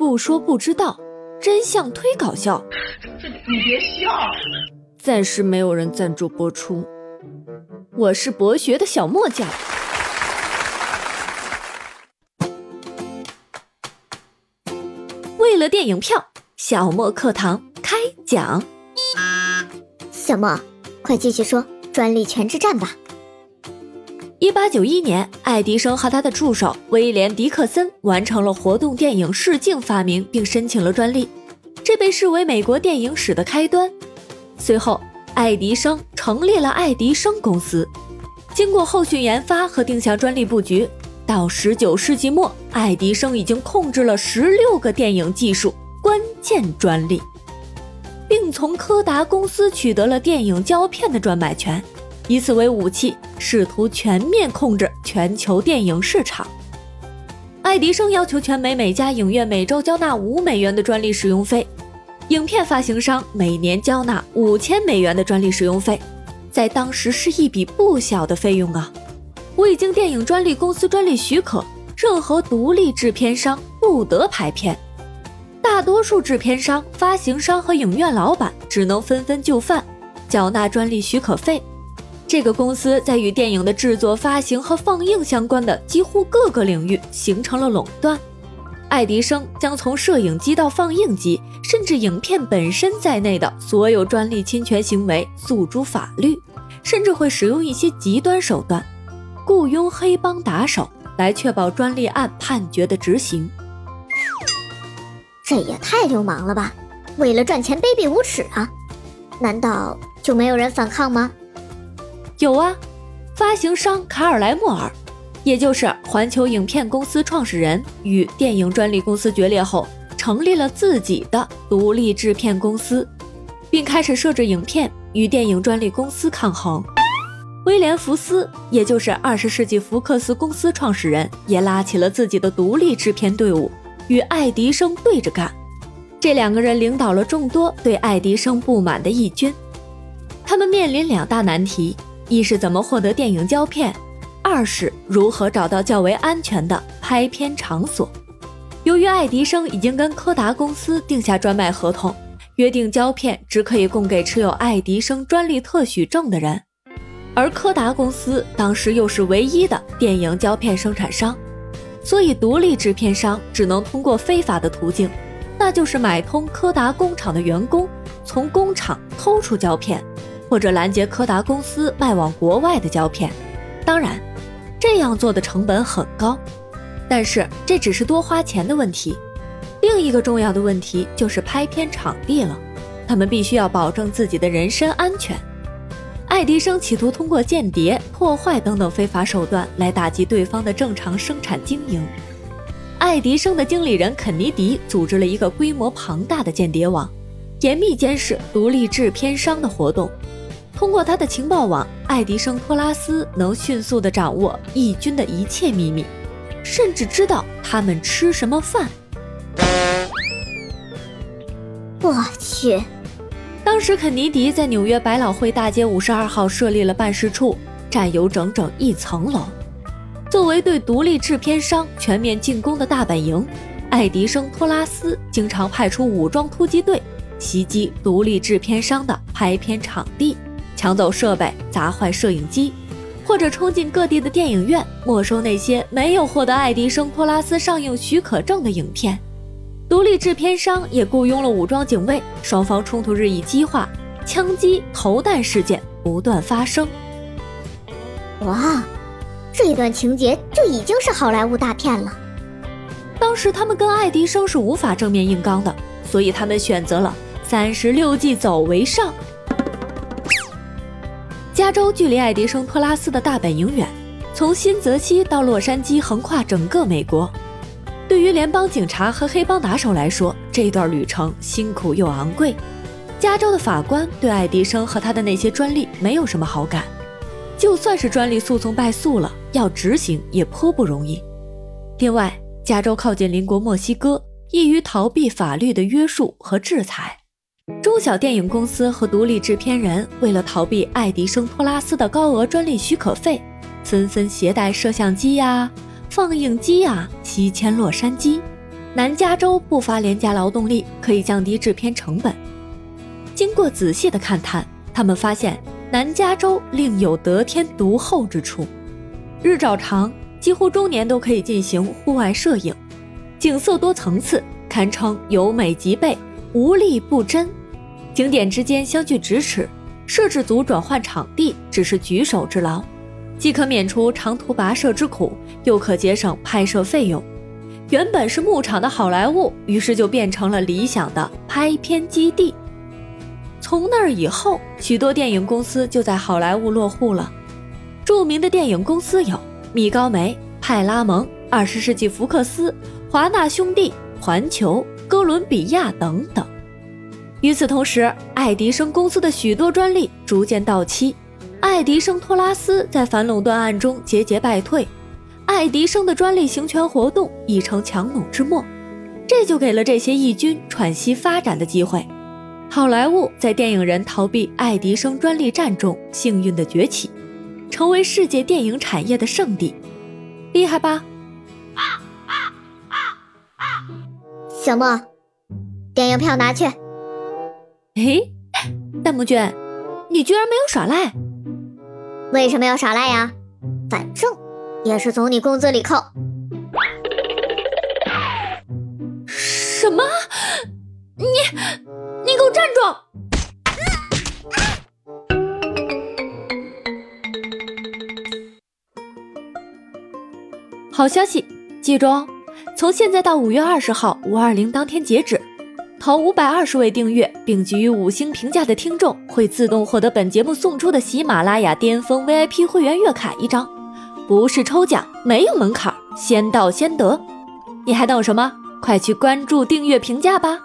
不说不知道，真相忒搞笑。这你别笑。暂时没有人赞助播出。我是博学的小莫酱。为了电影票，小莫课堂开讲。小莫，快继续说专利权之战吧。一八九一年，爱迪生和他的助手威廉·迪克森完成了活动电影试镜发明，并申请了专利，这被视为美国电影史的开端。随后，爱迪生成立了爱迪生公司。经过后续研发和定下专利布局，到十九世纪末，爱迪生已经控制了十六个电影技术关键专利，并从柯达公司取得了电影胶片的专买权。以此为武器，试图全面控制全球电影市场。爱迪生要求全美每家影院每周交纳五美元的专利使用费，影片发行商每年交纳五千美元的专利使用费，在当时是一笔不小的费用啊！未经电影专利公司专利许可，任何独立制片商不得拍片，大多数制片商、发行商和影院老板只能纷纷就范，缴纳专利许可费。这个公司在与电影的制作、发行和放映相关的几乎各个领域形成了垄断。爱迪生将从摄影机到放映机，甚至影片本身在内的所有专利侵权行为诉诸法律，甚至会使用一些极端手段，雇佣黑帮打手来确保专利案判决的执行。这也太流氓了吧！为了赚钱卑鄙无耻啊！难道就没有人反抗吗？有啊，发行商卡尔莱默尔，也就是环球影片公司创始人，与电影专利公司决裂后，成立了自己的独立制片公司，并开始设置影片与电影专利公司抗衡。威廉福斯，也就是二十世纪福克斯公司创始人，也拉起了自己的独立制片队伍，与爱迪生对着干。这两个人领导了众多对爱迪生不满的义军，他们面临两大难题。一是怎么获得电影胶片，二是如何找到较为安全的拍片场所。由于爱迪生已经跟柯达公司定下专卖合同，约定胶片只可以供给持有爱迪生专利特许证的人，而柯达公司当时又是唯一的电影胶片生产商，所以独立制片商只能通过非法的途径，那就是买通柯达工厂的员工，从工厂偷出胶片。或者拦截柯达公司卖往国外的胶片，当然，这样做的成本很高，但是这只是多花钱的问题。另一个重要的问题就是拍片场地了，他们必须要保证自己的人身安全。爱迪生企图通过间谍、破坏等等非法手段来打击对方的正常生产经营。爱迪生的经理人肯尼迪组织了一个规模庞大的间谍网，严密监视独立制片商的活动。通过他的情报网，爱迪生托拉斯能迅速地掌握义军的一切秘密，甚至知道他们吃什么饭。我去！当时肯尼迪在纽约百老汇大街五十二号设立了办事处，占有整整一层楼。作为对独立制片商全面进攻的大本营，爱迪生托拉斯经常派出武装突击队袭击独立制片商的拍片场地。抢走设备，砸坏摄影机，或者冲进各地的电影院，没收那些没有获得爱迪生托拉斯上映许可证的影片。独立制片商也雇佣了武装警卫，双方冲突日益激化，枪击、投弹事件不断发生。哇，这段情节就已经是好莱坞大片了。当时他们跟爱迪生是无法正面硬刚的，所以他们选择了三十六计，走为上。加州距离爱迪生托拉斯的大本营远，从新泽西到洛杉矶横跨整个美国。对于联邦警察和黑帮打手来说，这段旅程辛苦又昂贵。加州的法官对爱迪生和他的那些专利没有什么好感，就算是专利诉讼败诉了，要执行也颇不容易。另外，加州靠近邻国墨西哥，易于逃避法律的约束和制裁。中小电影公司和独立制片人为了逃避爱迪生托拉斯的高额专利许可费，纷纷携带摄像机呀、放映机呀西迁洛杉矶。南加州不乏廉价劳动力，可以降低制片成本。经过仔细的勘探，他们发现南加州另有得天独厚之处：日照长，几乎终年都可以进行户外摄影，景色多层次，堪称有美即备，无利不真。景点之间相距咫尺，摄制组转换场地只是举手之劳，既可免除长途跋涉之苦，又可节省拍摄费用。原本是牧场的好莱坞，于是就变成了理想的拍片基地。从那儿以后，许多电影公司就在好莱坞落户了。著名的电影公司有米高梅、派拉蒙、二十世纪福克斯、华纳兄弟、环球、哥伦比亚等等。与此同时，爱迪生公司的许多专利逐渐到期，爱迪生托拉斯在反垄断案中节节败退。爱迪生的专利行权活动已成强弩之末，这就给了这些义军喘息发展的机会。好莱坞在电影人逃避爱迪生专利战中幸运的崛起，成为世界电影产业的圣地，厉害吧？小莫，电影票拿去。嘿，弹幕君，你居然没有耍赖？为什么要耍赖呀？反正。也是从你工资里扣。什么？你你给我站住！好消息，记住哦，从现在到五月二十号五二零当天截止，投五百二十位订阅并给予五星评价的听众，会自动获得本节目送出的喜马拉雅巅峰 VIP 会员月卡一张。不是抽奖，没有门槛，先到先得。你还等什么？快去关注、订阅、评价吧！